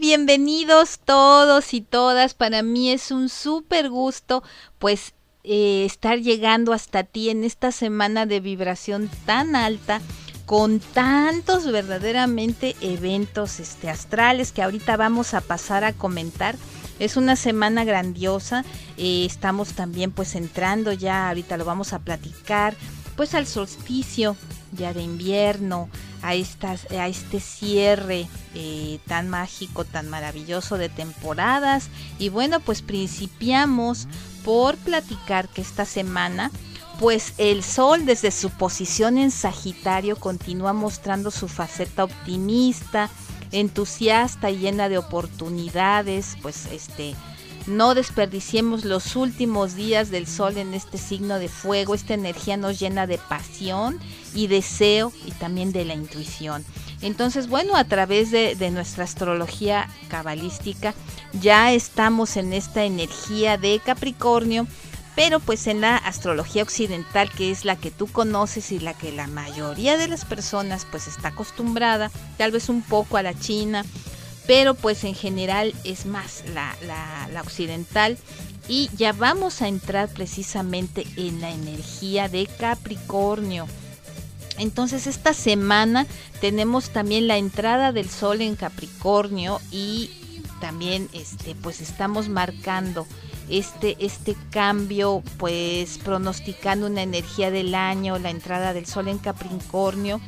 Bienvenidos todos y todas. Para mí es un súper gusto pues eh, estar llegando hasta ti en esta semana de vibración tan alta con tantos verdaderamente eventos este, astrales que ahorita vamos a pasar a comentar. Es una semana grandiosa, eh, estamos también pues entrando ya, ahorita lo vamos a platicar, pues al solsticio ya de invierno, a, a este cierre eh, tan mágico, tan maravilloso de temporadas. Y bueno, pues principiamos por platicar que esta semana pues el Sol desde su posición en Sagitario continúa mostrando su faceta optimista, entusiasta y llena de oportunidades, pues este no desperdiciemos los últimos días del sol en este signo de fuego. Esta energía nos llena de pasión y deseo y también de la intuición. Entonces, bueno, a través de, nuestra astrología cabalística ya estamos en esta energía de Capricornio pero pues en la astrología occidental, que es la que tú conoces y la que la mayoría de las personas pues está acostumbrada, tal vez un poco a la china, pero pues en general es más la, la, occidental. Y ya vamos a entrar precisamente en la energía de Capricornio. Entonces esta semana tenemos también la entrada del sol en Capricornio y también este pues estamos marcando este, este cambio, pues pronosticando una energía del año, la entrada del sol en Capricornio,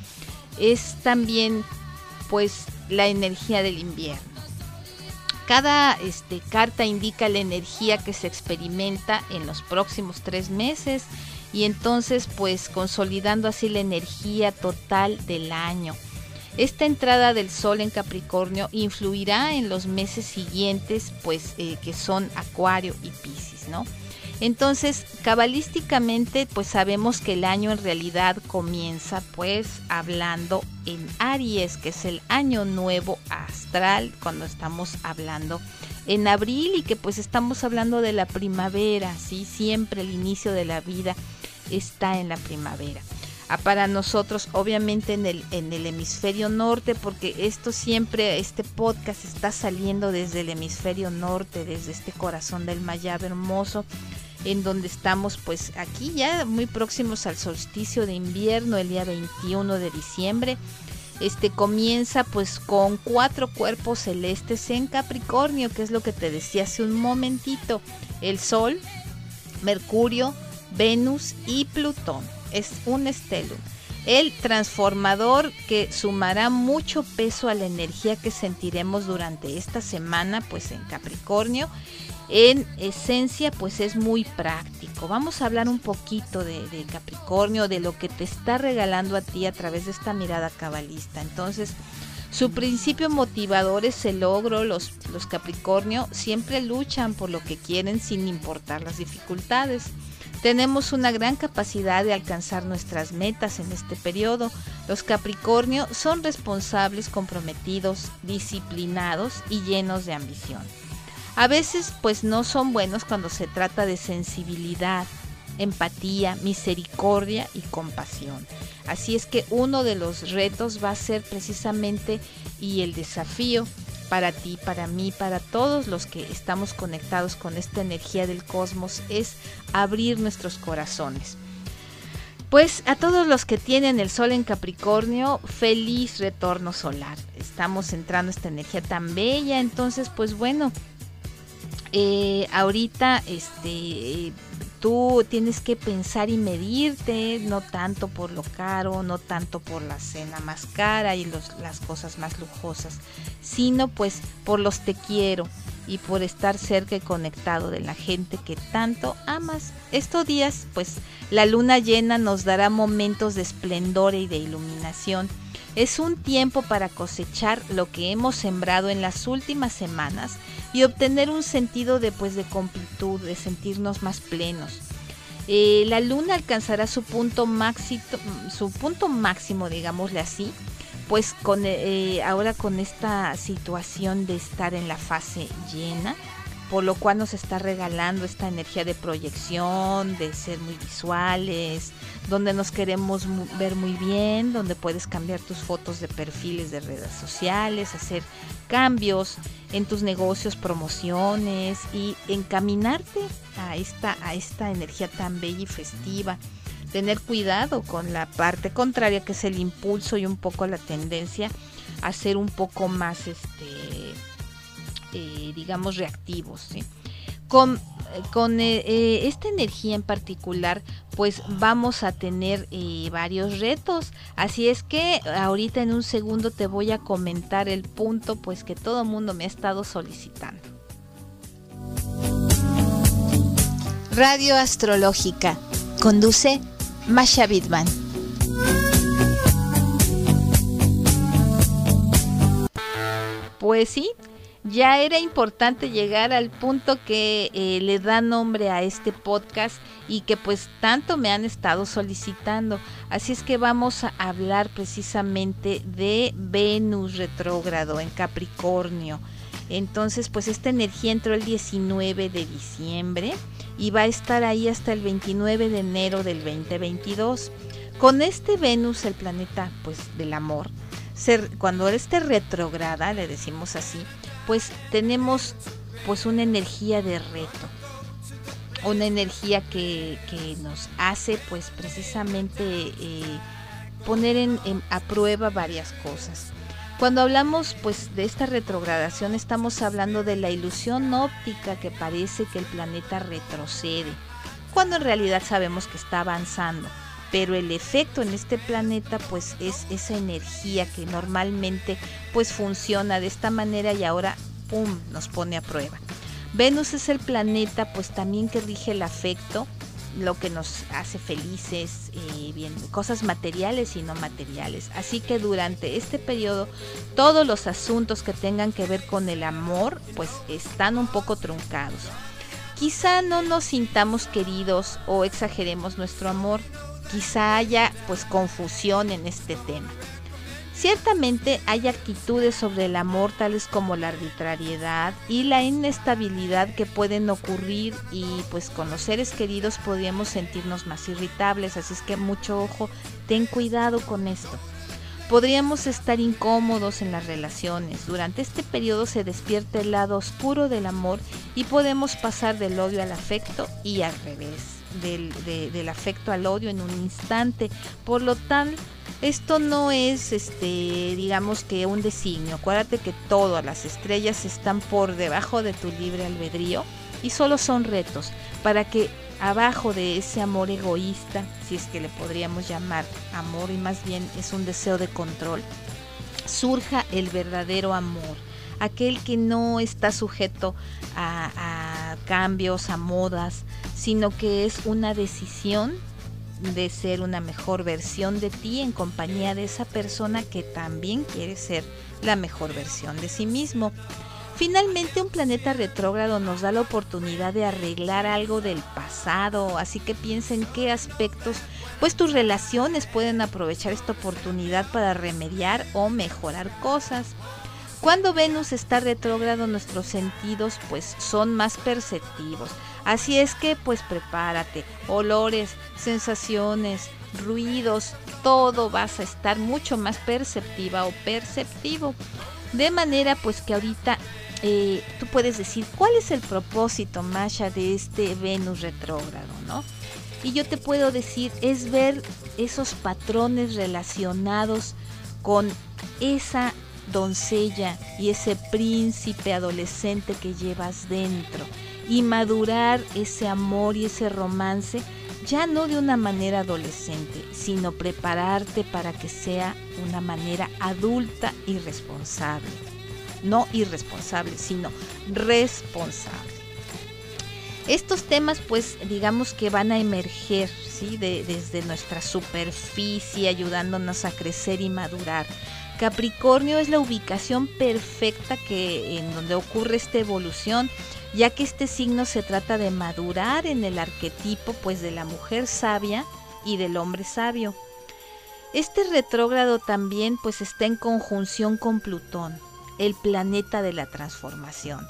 es también pues la energía del invierno. Cada este, carta indica la energía que se experimenta en los próximos tres meses y entonces pues consolidando así la energía total del año. Esta entrada del Sol en Capricornio influirá en los meses siguientes, pues eh, que son Acuario y Piscis, ¿no? Entonces, cabalísticamente, pues sabemos que el año en realidad comienza pues hablando en Aries, que es el año nuevo astral, cuando estamos hablando en abril y que pues estamos hablando de la primavera, ¿sí? Siempre el inicio de la vida está en la primavera para nosotros, obviamente en el, en el hemisferio norte, porque esto siempre, este podcast está saliendo desde el hemisferio norte, desde este corazón del Mayab hermoso, en donde estamos pues aquí ya muy próximos al solsticio de invierno, el día 21 de diciembre. Este comienza pues con cuatro cuerpos celestes en Capricornio, que es lo que te decía hace un momentito, el Sol, Mercurio, Venus y Plutón es un estelum. El transformador que sumará mucho peso a la energía que sentiremos durante esta semana, pues en Capricornio, en esencia, pues es muy práctico. Vamos a hablar un poquito de, Capricornio, de lo que te está regalando a ti a través de esta mirada cabalista. Entonces, su principio motivador es el logro. Los, los Capricornio siempre luchan por lo que quieren sin importar las dificultades. Tenemos una gran capacidad de alcanzar nuestras metas en este periodo. Los Capricornio son responsables, comprometidos, disciplinados y llenos de ambición. A veces pues no son buenos cuando se trata de sensibilidad, empatía, misericordia y compasión. Así es que uno de los retos va a ser precisamente y el desafío para ti, para mí, para todos los que estamos conectados con esta energía del cosmos es abrir nuestros corazones. Pues a todos los que tienen el sol en Capricornio, feliz retorno solar. Estamos entrando esta energía tan bella, entonces pues bueno, eh, ahorita este tú tienes que pensar y medirte, no tanto por lo caro, no tanto por la cena más cara y las cosas más lujosas, sino pues por los te quiero y por estar cerca y conectado de la gente que tanto amas. Estos días, pues la luna llena nos dará momentos de esplendor y de iluminación Es un tiempo para cosechar lo que hemos sembrado en las últimas semanas y obtener un sentido de, pues, de completud, de sentirnos más plenos. Eh, la luna alcanzará su punto máximo, su punto máximo, digámosle así, pues con eh, ahora con esta situación de estar en la fase llena, por lo cual nos está regalando esta energía de proyección, de ser muy visuales, donde nos queremos ver muy bien, donde puedes cambiar tus fotos de perfiles de redes sociales, hacer cambios en tus negocios, promociones y encaminarte a esta, a esta energía tan bella y festiva. Tener cuidado con la parte contraria que es el impulso y un poco la tendencia a ser un poco más, este, eh, digamos, reactivos. Con, con eh, eh, esta energía en particular, pues vamos a tener varios retos. Así es que ahorita en un segundo te voy a comentar el punto, pues que todo el mundo me ha estado solicitando. Radio Astrológica. Conduce Masha Bidman. Pues sí, ya era importante llegar al punto que eh, le da nombre a este podcast y que pues tanto me han estado solicitando. Así es que vamos a hablar precisamente de Venus retrógrado en Capricornio. Entonces pues esta energía entró el 19 de diciembre y va a estar ahí hasta el 29 de enero del 2022. Con este Venus, el planeta pues del amor, cuando esté retrograda, le decimos así, pues tenemos pues una energía de reto, una energía que, nos hace pues precisamente eh, poner en, a prueba varias cosas. Cuando hablamos pues de esta retrogradación estamos hablando de la ilusión óptica que parece que el planeta retrocede, cuando en realidad sabemos que está avanzando. Pero el efecto en este planeta pues es esa energía que normalmente pues funciona de esta manera y ahora pum nos pone a prueba. Venus es el planeta pues también que rige el afecto, lo que nos hace felices, eh, bien, cosas materiales y no materiales. Así que durante este periodo todos los asuntos que tengan que ver con el amor pues están un poco truncados. Quizá no nos sintamos queridos o exageremos nuestro amor, quizá haya pues confusión en este tema. Ciertamente hay actitudes sobre el amor tales como la arbitrariedad y la inestabilidad que pueden ocurrir y pues con los seres queridos podríamos sentirnos más irritables, así es que mucho ojo, ten cuidado con esto. Podríamos estar incómodos en las relaciones. Durante este periodo se despierta el lado oscuro del amor y podemos pasar del odio al afecto y al revés, del, afecto al odio en un instante. Por lo tanto, esto no es, este, digamos que un designio. Acuérdate que todas las estrellas están por debajo de tu libre albedrío y solo son retos para que abajo de ese amor egoísta, si es que le podríamos llamar amor y más bien es un deseo de control, surja el verdadero amor, aquel que no está sujeto a, cambios, a modas, sino que es una decisión de ser una mejor versión de ti en compañía de esa persona que también quiere ser la mejor versión de sí mismo. Finalmente un planeta retrógrado nos da la oportunidad de arreglar algo del pasado, así que piensa en qué aspectos pues tus relaciones pueden aprovechar esta oportunidad para remediar o mejorar cosas. Cuando Venus está retrógrado nuestros sentidos pues son más perceptivos, Así es que pues prepárate, olores, sensaciones, ruidos, todo vas a estar mucho más perceptiva o perceptivo. De manera pues que ahorita eh, tú puedes decir cuál es el propósito, Masha, de este Venus retrógrado, ¿no? Y yo te puedo decir, es ver esos patrones relacionados con esa doncella y ese príncipe adolescente que llevas dentro y madurar ese amor y ese romance ya no de una manera adolescente, sino prepararte para que sea una manera adulta y responsable. No irresponsable, sino responsable. Estos temas pues digamos que van a emerger ¿sí? desde nuestra superficie ayudándonos a crecer y madurar. Capricornio es la ubicación perfecta que en donde ocurre esta evolución, ya que este signo se trata de madurar en el arquetipo pues de la mujer sabia y del hombre sabio. Este retrógrado también pues está en conjunción con Plutón, el planeta de la transformación.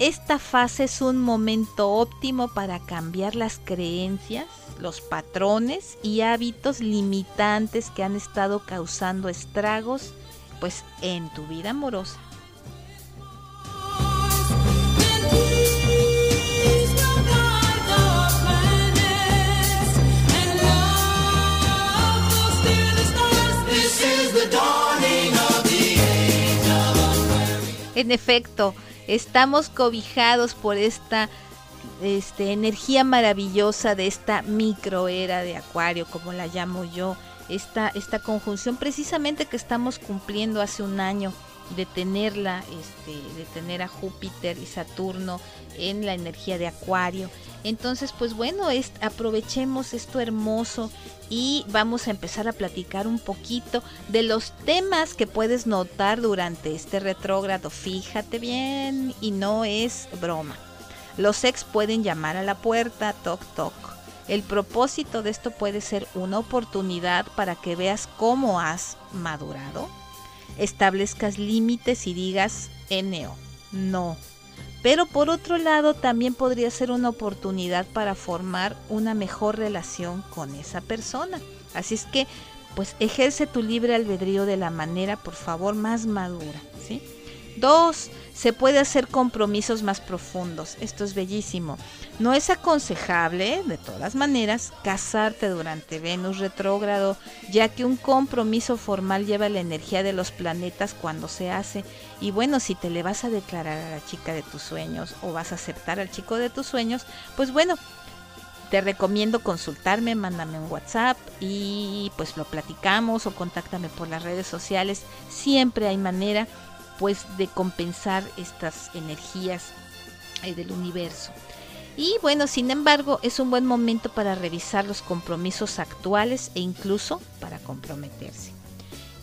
Esta fase es un momento óptimo para cambiar las creencias, los patrones y hábitos limitantes que han estado causando estragos pues en tu vida amorosa. En efecto, estamos cobijados por esta este, energía maravillosa de esta microera de Acuario, como la llamo yo, esta, esta conjunción precisamente que estamos cumpliendo hace un año de tenerla, este, de tener a Júpiter y Saturno en la energía de Acuario. Entonces, pues bueno, es, aprovechemos esto hermoso y vamos a empezar a platicar un poquito de los temas que puedes notar durante este retrógrado. Fíjate bien y no es broma. Los ex pueden llamar a la puerta, toc toc. El propósito de esto puede ser una oportunidad para que veas cómo has madurado, establezcas límites y digas NO, no. Pero por otro lado también podría ser una oportunidad para formar una mejor relación con esa persona. Así es que pues ejerce tu libre albedrío de la manera, por favor, más madura, ¿sí? Dos, se puede hacer compromisos más profundos. Esto es bellísimo. No es aconsejable, de todas maneras, casarte durante Venus retrógrado, ya que un compromiso formal lleva la energía de los planetas cuando se hace. Y bueno, si te le vas a declarar a la chica de tus sueños o vas a aceptar al chico de tus sueños, pues bueno, te recomiendo consultarme, mándame un WhatsApp y pues lo platicamos o contáctame por las redes sociales. Siempre hay manera pues de compensar estas energías eh, del universo. Y bueno, sin embargo, es un buen momento para revisar los compromisos actuales e incluso para comprometerse.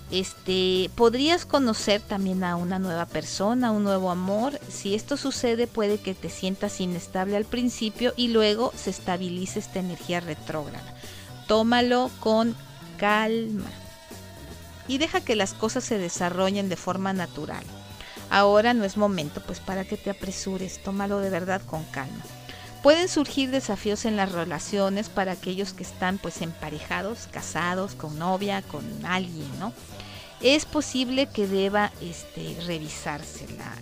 Este, podrías conocer también a una nueva persona, un nuevo amor. Si esto sucede, puede que te sientas inestable al principio y luego se estabilice esta energía retrógrada. Tómalo con calma y deja que las cosas se desarrollen de forma natural. Ahora no es momento pues para que te apresures, tómalo de verdad con calma. Pueden surgir desafíos en las relaciones para aquellos que están pues emparejados, casados, con novia, con alguien, ¿no? Es posible que deba este, revisarse la,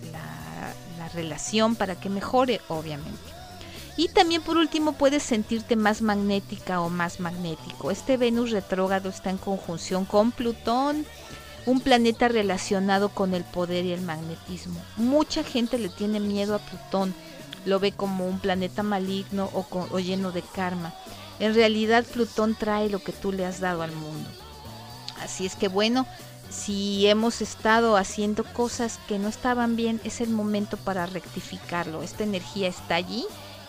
la relación para que mejore, obviamente. Y también por último puedes sentirte más magnética o más magnético. Este Venus retrógrado está en conjunción con Plutón, un planeta relacionado con el poder y el magnetismo. Mucha gente le tiene miedo a Plutón, lo ve como un planeta maligno o, lleno de karma. En realidad Plutón trae lo que tú le has dado al mundo. Así es que bueno, si hemos estado haciendo cosas que no estaban bien, es el momento para rectificarlo. Esta energía está allí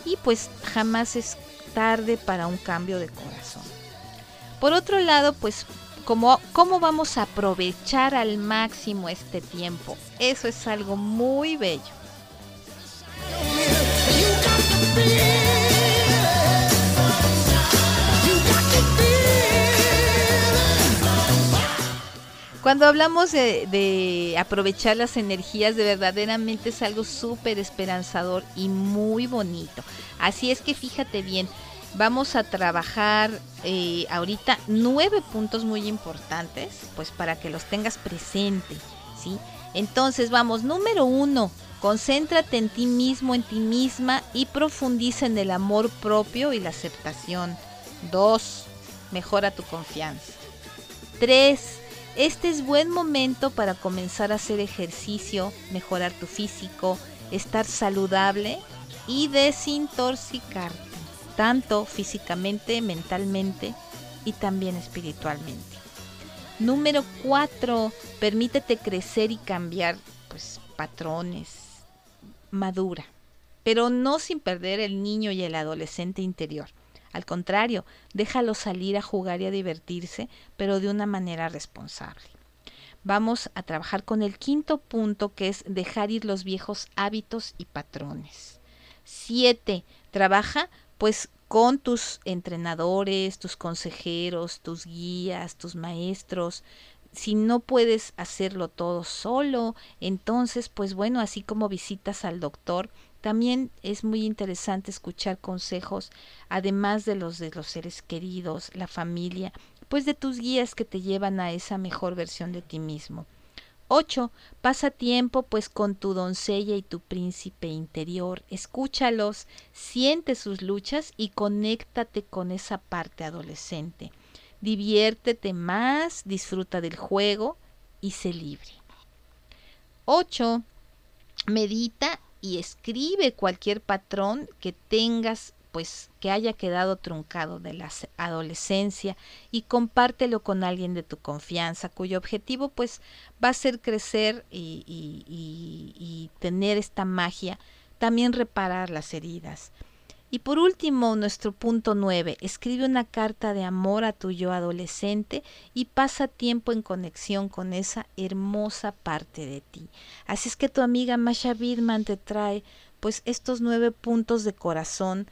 y pues jamás es tarde para un cambio de corazón. Por otro lado, pues cómo, cómo vamos a aprovechar al máximo este tiempo. Eso es algo muy bello. Cuando hablamos de, aprovechar las energías, de verdaderamente es algo súper esperanzador y muy bonito. Así es que fíjate bien, Vamos a trabajar eh, ahorita nueve puntos muy importantes, pues para que los tengas presente, ¿sí? Entonces vamos, número uno, concéntrate en ti mismo, en ti misma y profundiza en el amor propio y la aceptación. Dos, mejora tu confianza. Tres, este es buen momento para comenzar a hacer ejercicio, mejorar tu físico, estar saludable y desintoxicarte tanto físicamente, mentalmente y también espiritualmente. Número cuatro, permítete crecer y cambiar pues, patrones. Madura. pero no sin perder el niño y el adolescente interior. Al contrario, déjalo salir a jugar y a divertirse, pero de una manera responsable. Vamos a trabajar con el quinto punto que es dejar ir los viejos hábitos y patrones. Siete, trabaja pues con tus entrenadores, tus consejeros, tus guías, tus maestros. Si no puedes hacerlo todo solo, entonces pues bueno, así como visitas al doctor, también es muy interesante escuchar consejos, además de los de los seres queridos, la familia, pues de tus guías que te llevan a esa mejor versión de ti mismo. 8. Pasa tiempo pues con tu doncella y tu príncipe interior, escúchalos, siente sus luchas y conéctate con esa parte adolescente. Diviértete más, disfruta del juego y sé libre. 8. Medita y escribe cualquier patrón que tengas pues que haya quedado truncado de la adolescencia y compártelo con alguien de tu confianza cuyo objetivo pues va a ser crecer y, y tener esta magia, también reparar las heridas. Y por último, nuestro punto 9, escribe una carta de amor a tu yo adolescente y pasa tiempo en conexión con esa hermosa parte de ti. Así es que tu amiga Masha Bidman te trae pues estos nueve puntos de corazón.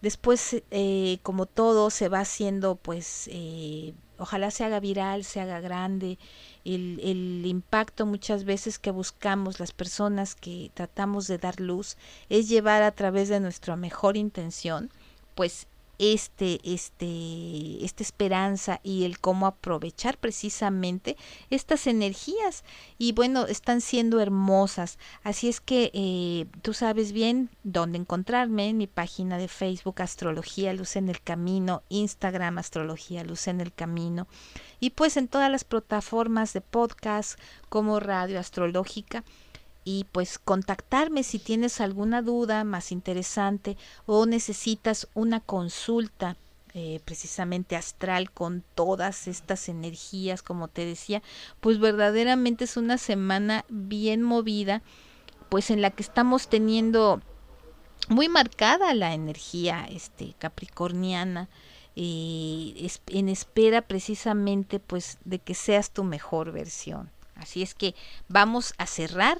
Después, eh, como todo, se va haciendo pues eh, ojalá se haga viral, se haga grande, el, el, impacto muchas veces que buscamos las personas que tratamos de dar luz es llevar a través de nuestra mejor intención, pues este, este, esta esperanza y el cómo aprovechar precisamente estas energías. Y bueno, están siendo hermosas. Así es que eh, tú sabes bien dónde encontrarme en mi página de Facebook Astrología Luz en el Camino, Instagram Astrología Luz en el Camino y pues en todas las plataformas de podcast como Radio Astrológica y pues contactarme si tienes alguna duda más interesante o necesitas una consulta eh, precisamente astral con todas estas energías como te decía pues verdaderamente es una semana bien movida pues en la que estamos teniendo muy marcada la energía este capricorniana eh, en espera precisamente pues de que seas tu mejor versión. Así es que vamos a cerrar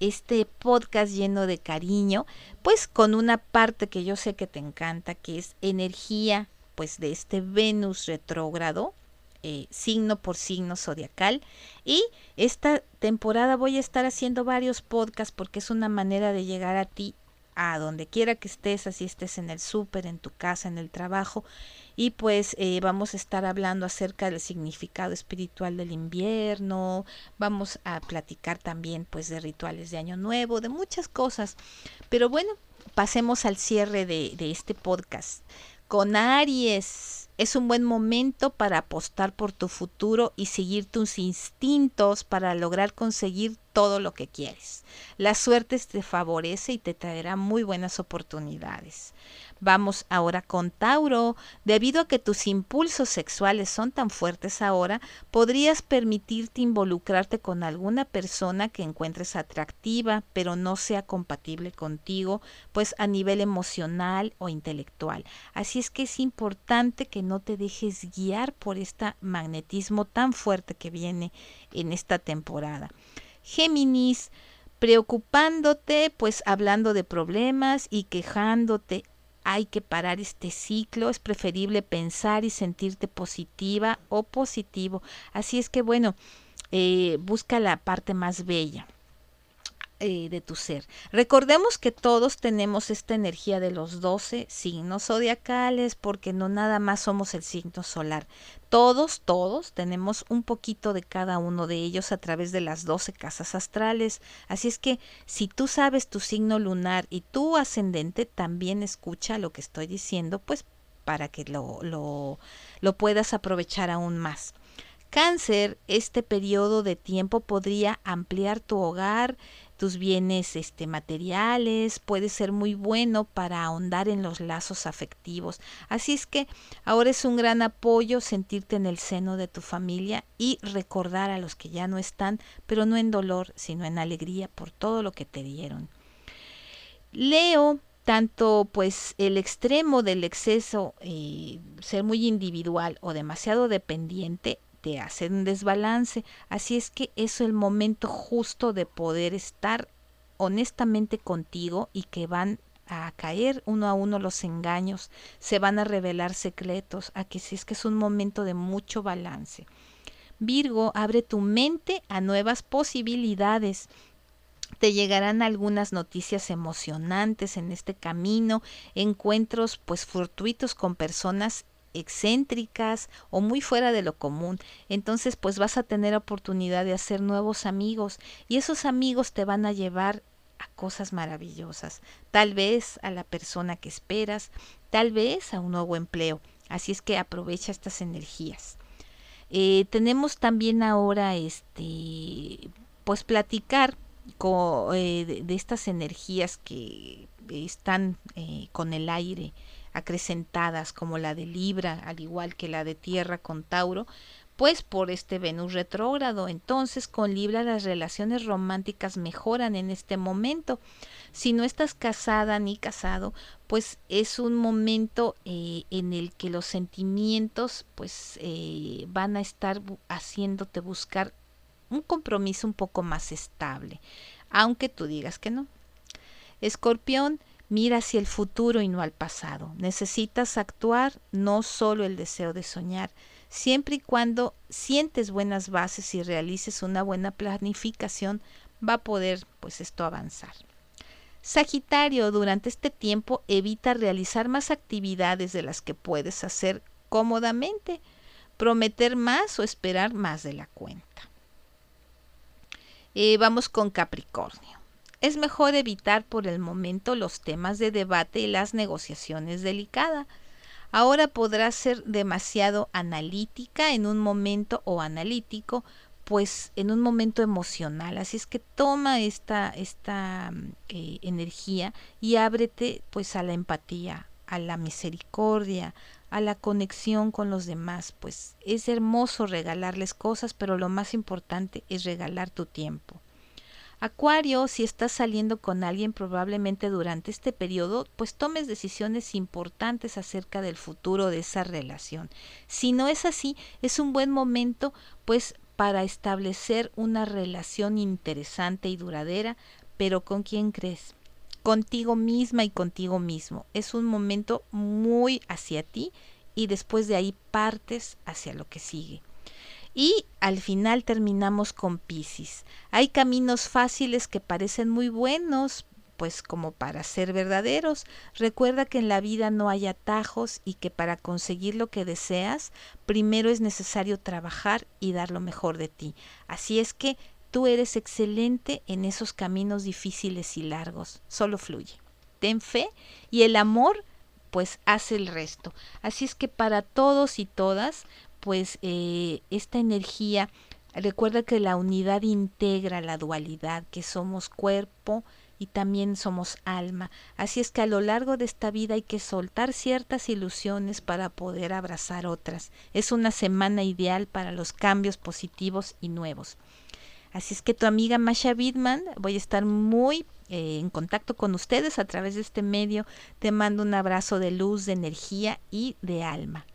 este podcast lleno de cariño, pues con una parte que yo sé que te encanta, que es energía, pues de este Venus retrógrado, eh, signo por signo zodiacal. Y esta temporada voy a estar haciendo varios podcasts porque es una manera de llegar a ti a donde quiera que estés, así estés en el súper, en tu casa, en el trabajo. Y pues eh, vamos a estar hablando acerca del significado espiritual del invierno, vamos a platicar también pues de rituales de año nuevo, de muchas cosas. Pero bueno, pasemos al cierre de, de este podcast. Con Aries, es un buen momento para apostar por tu futuro y seguir tus instintos para lograr conseguir todo lo que quieres. La suerte te favorece y te traerá muy buenas oportunidades. Vamos ahora con Tauro. Debido a que tus impulsos sexuales son tan fuertes ahora, podrías permitirte involucrarte con alguna persona que encuentres atractiva, pero no sea compatible contigo, pues a nivel emocional o intelectual. Así es que es importante que no te dejes guiar por este magnetismo tan fuerte que viene en esta temporada. Géminis, preocupándote, pues hablando de problemas y quejándote hay que parar este ciclo, es preferible pensar y sentirte positiva o positivo. Así es que bueno, eh, busca la parte más bella. Eh, de tu ser. Recordemos que todos tenemos esta energía de los 12 signos zodiacales, porque no nada más somos el signo solar. Todos, todos tenemos un poquito de cada uno de ellos a través de las 12 casas astrales. Así es que si tú sabes tu signo lunar y tu ascendente, también escucha lo que estoy diciendo, pues para que lo, lo, lo puedas aprovechar aún más. Cáncer, este periodo de tiempo podría ampliar tu hogar, tus bienes este, materiales, puede ser muy bueno para ahondar en los lazos afectivos. Así es que ahora es un gran apoyo sentirte en el seno de tu familia y recordar a los que ya no están, pero no en dolor, sino en alegría por todo lo que te dieron. Leo tanto pues el extremo del exceso, eh, ser muy individual o demasiado dependiente, te hace un desbalance. Así es que es el momento justo de poder estar honestamente contigo y que van a caer uno a uno los engaños, se van a revelar secretos, a que es que es un momento de mucho balance. Virgo, abre tu mente a nuevas posibilidades te llegarán algunas noticias emocionantes en este camino, encuentros pues fortuitos con personas excéntricas o muy fuera de lo común. Entonces pues vas a tener oportunidad de hacer nuevos amigos y esos amigos te van a llevar a cosas maravillosas, tal vez a la persona que esperas, tal vez a un nuevo empleo. Así es que aprovecha estas energías. Eh, tenemos también ahora este pues platicar eh, de, estas energías que están eh, con el aire acrecentadas como la de Libra, al igual que la de Tierra con Tauro, pues por este Venus retrógrado. Entonces con Libra las relaciones románticas mejoran en este momento. Si no estás casada ni casado, pues es un momento eh, en el que los sentimientos pues van a estar haciéndote buscar un compromiso un poco más estable, aunque tú digas que no. Escorpión, mira hacia el futuro y no al pasado. Necesitas actuar, no solo el deseo de soñar, siempre y cuando sientes buenas bases y realices una buena planificación, va a poder pues esto avanzar. Sagitario, durante este tiempo evita realizar más actividades de las que puedes hacer cómodamente, prometer más o esperar más de la cuenta. Eh, vamos con Capricornio. Es mejor evitar por el momento los temas de debate y las negociaciones delicadas. Ahora podrás ser demasiado analítica en un momento o analítico, pues en un momento emocional. Así es que toma esta, esta eh, energía y ábrete pues a la empatía, a la misericordia, a la conexión con los demás, pues es hermoso regalarles cosas, pero lo más importante es regalar tu tiempo. Acuario, si estás saliendo con alguien probablemente durante este periodo, pues tomes decisiones importantes acerca del futuro de esa relación. Si no es así, es un buen momento pues para establecer una relación interesante y duradera, pero ¿con quién crees? contigo misma y contigo mismo. Es un momento muy hacia ti y después de ahí partes hacia lo que sigue. Y al final terminamos con Pisces. Hay caminos fáciles que parecen muy buenos, pues como para ser verdaderos. Recuerda que en la vida no hay atajos y que para conseguir lo que deseas, primero es necesario trabajar y dar lo mejor de ti. Así es que Tú eres excelente en esos caminos difíciles y largos. Solo fluye. Ten fe y el amor pues hace el resto. Así es que para todos y todas, pues eh, esta energía, recuerda que la unidad integra la dualidad, que somos cuerpo y también somos alma. Así es que a lo largo de esta vida hay que soltar ciertas ilusiones para poder abrazar otras. Es una semana ideal para los cambios positivos y nuevos. Así es que tu amiga Masha Bidman, voy a estar muy eh, en contacto con ustedes a través de este medio. Te mando un abrazo de luz, de energía y de alma.